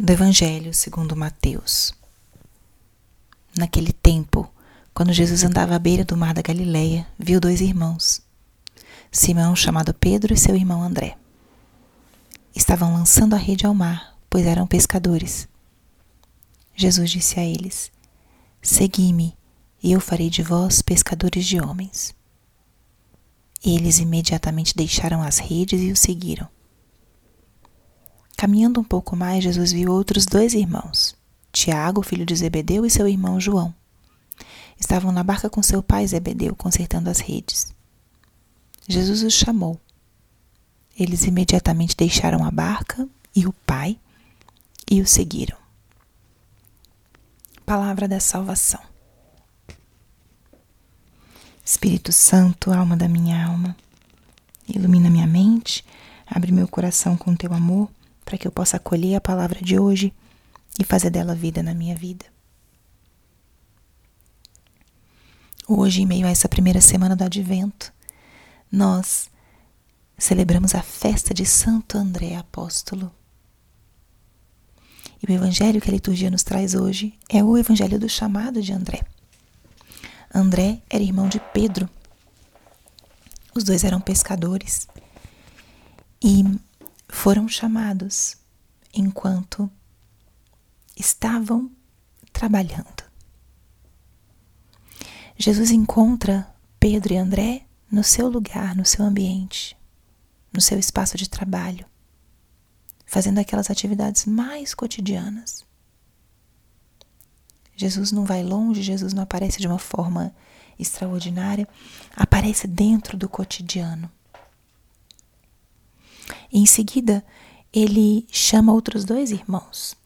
do Evangelho segundo Mateus. Naquele tempo, quando Jesus andava à beira do mar da Galileia, viu dois irmãos, Simão, chamado Pedro, e seu irmão André. Estavam lançando a rede ao mar, pois eram pescadores. Jesus disse a eles: Segui-me, e eu farei de vós pescadores de homens. Eles imediatamente deixaram as redes e o seguiram. Caminhando um pouco mais, Jesus viu outros dois irmãos, Tiago, filho de Zebedeu, e seu irmão João. Estavam na barca com seu pai Zebedeu, consertando as redes. Jesus os chamou. Eles imediatamente deixaram a barca e o pai e o seguiram. Palavra da salvação. Espírito Santo, alma da minha alma, ilumina minha mente, abre meu coração com teu amor para que eu possa acolher a palavra de hoje e fazer dela vida na minha vida. Hoje, em meio a essa primeira semana do Advento, nós celebramos a festa de Santo André Apóstolo. E o evangelho que a liturgia nos traz hoje é o evangelho do chamado de André. André era irmão de Pedro. Os dois eram pescadores. Foram chamados enquanto estavam trabalhando. Jesus encontra Pedro e André no seu lugar, no seu ambiente, no seu espaço de trabalho, fazendo aquelas atividades mais cotidianas. Jesus não vai longe, Jesus não aparece de uma forma extraordinária, aparece dentro do cotidiano. Em seguida, ele chama outros dois irmãos,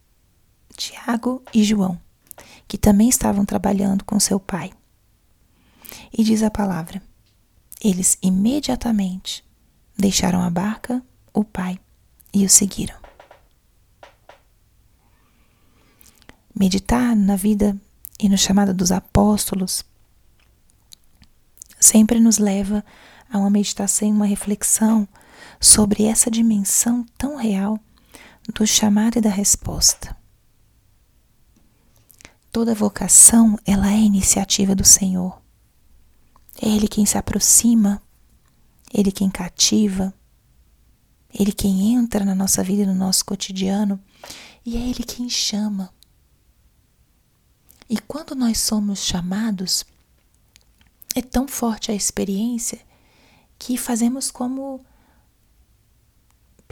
Tiago e João, que também estavam trabalhando com seu pai. E diz a palavra: eles imediatamente deixaram a barca, o pai, e o seguiram. Meditar na vida e no chamado dos apóstolos sempre nos leva a uma meditação uma reflexão sobre essa dimensão tão real do chamado e da resposta. Toda vocação, ela é iniciativa do Senhor. É Ele quem se aproxima, Ele quem cativa, Ele quem entra na nossa vida e no nosso cotidiano, e é Ele quem chama. E quando nós somos chamados, é tão forte a experiência que fazemos como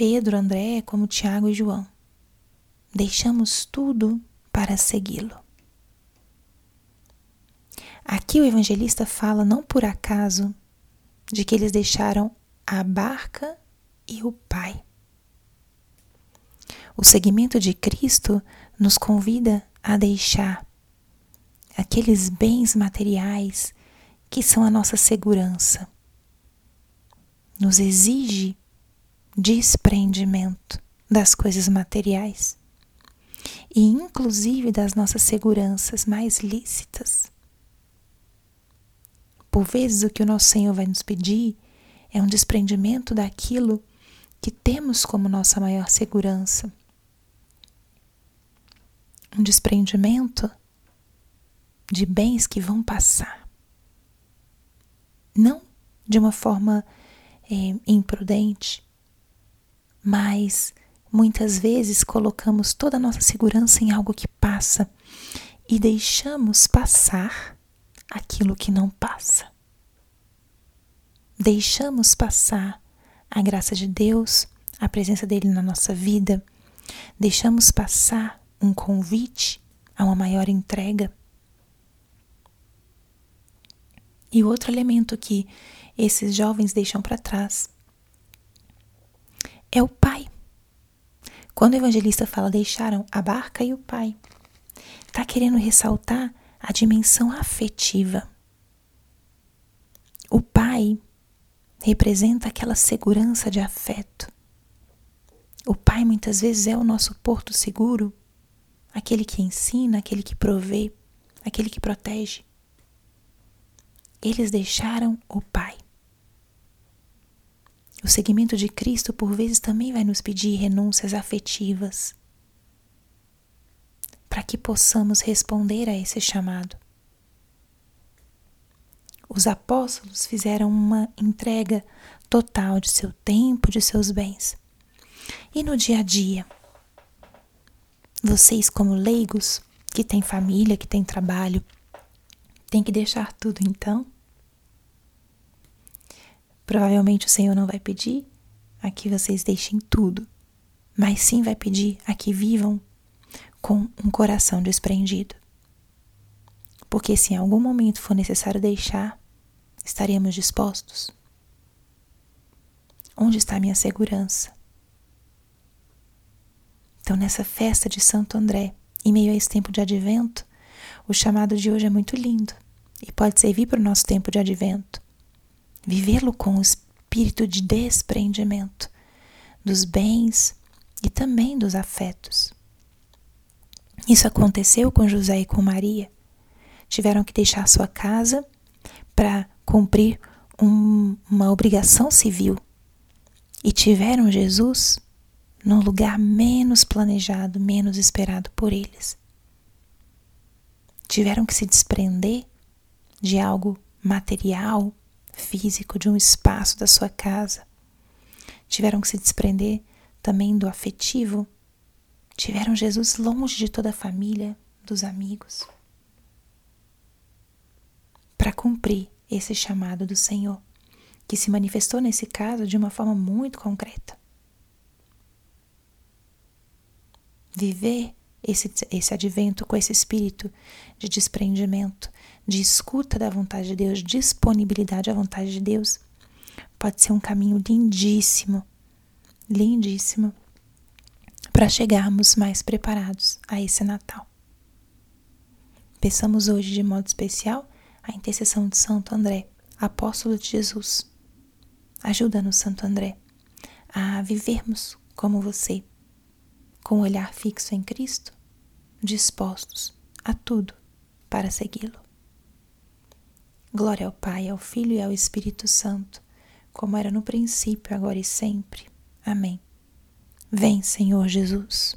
Pedro, André, como Tiago e João. Deixamos tudo para segui-lo. Aqui o evangelista fala não por acaso de que eles deixaram a barca e o Pai. O seguimento de Cristo nos convida a deixar aqueles bens materiais que são a nossa segurança. Nos exige desprendimento das coisas materiais e, inclusive, das nossas seguranças mais lícitas. Por vezes, o que o nosso Senhor vai nos pedir é um desprendimento daquilo que temos como nossa maior segurança. Um desprendimento de bens que vão passar. Não de uma forma é, imprudente, mas muitas vezes colocamos toda a nossa segurança em algo que passa e deixamos passar aquilo que não passa. Deixamos passar a graça de Deus, a presença dele na nossa vida, deixamos passar um convite a uma maior entrega. E outro elemento que esses jovens deixam para trás é o pai. Quando o evangelista fala deixaram a barca e o pai, está querendo ressaltar a dimensão afetiva. O pai representa aquela segurança de afeto. O pai muitas vezes é o nosso porto seguro, aquele que ensina, aquele que provê, aquele que protege. Eles deixaram o pai. O seguimento de Cristo, por vezes, também vai nos pedir renúncias afetivas. para que possamos responder a esse chamado. Os apóstolos fizeram uma entrega total de seu tempo, de seus bens. E no dia a dia, vocês, como leigos, que têm família, que têm trabalho, têm que deixar tudo então? Provavelmente o Senhor não vai pedir a que vocês deixem tudo, mas sim vai pedir a que vivam com um coração desprendido. Porque se em algum momento for necessário deixar, estaremos dispostos? Onde está minha segurança? Então, nessa festa de Santo André, em meio a esse tempo de advento, o chamado de hoje é muito lindo e pode servir para o nosso tempo de advento. Vivê-lo com o espírito de desprendimento dos bens e também dos afetos. Isso aconteceu com José e com Maria. Tiveram que deixar sua casa para cumprir um, uma obrigação civil e tiveram Jesus num lugar menos planejado, menos esperado por eles. Tiveram que se desprender de algo material, físico, de um espaço da sua casa. Tiveram que se desprender também do afetivo. Tiveram Jesus longe de toda a família, dos amigos, para cumprir esse chamado do Senhor, que se manifestou nesse caso de uma forma muito concreta. Viver esse, esse advento com esse espírito de desprendimento, de escuta da vontade de Deus, disponibilidade à vontade de Deus, pode ser um caminho lindíssimo, lindíssimo, para chegarmos mais preparados a esse Natal. Peçamos hoje de modo especial a intercessão de Santo André, apóstolo de Jesus. Ajuda-nos, Santo André, a vivermos como você, com o olhar fixo em Cristo, dispostos a tudo para segui-lo. Glória ao Pai, ao Filho e ao Espírito Santo, como era no princípio, agora e sempre. Amém. Vem, Senhor Jesus.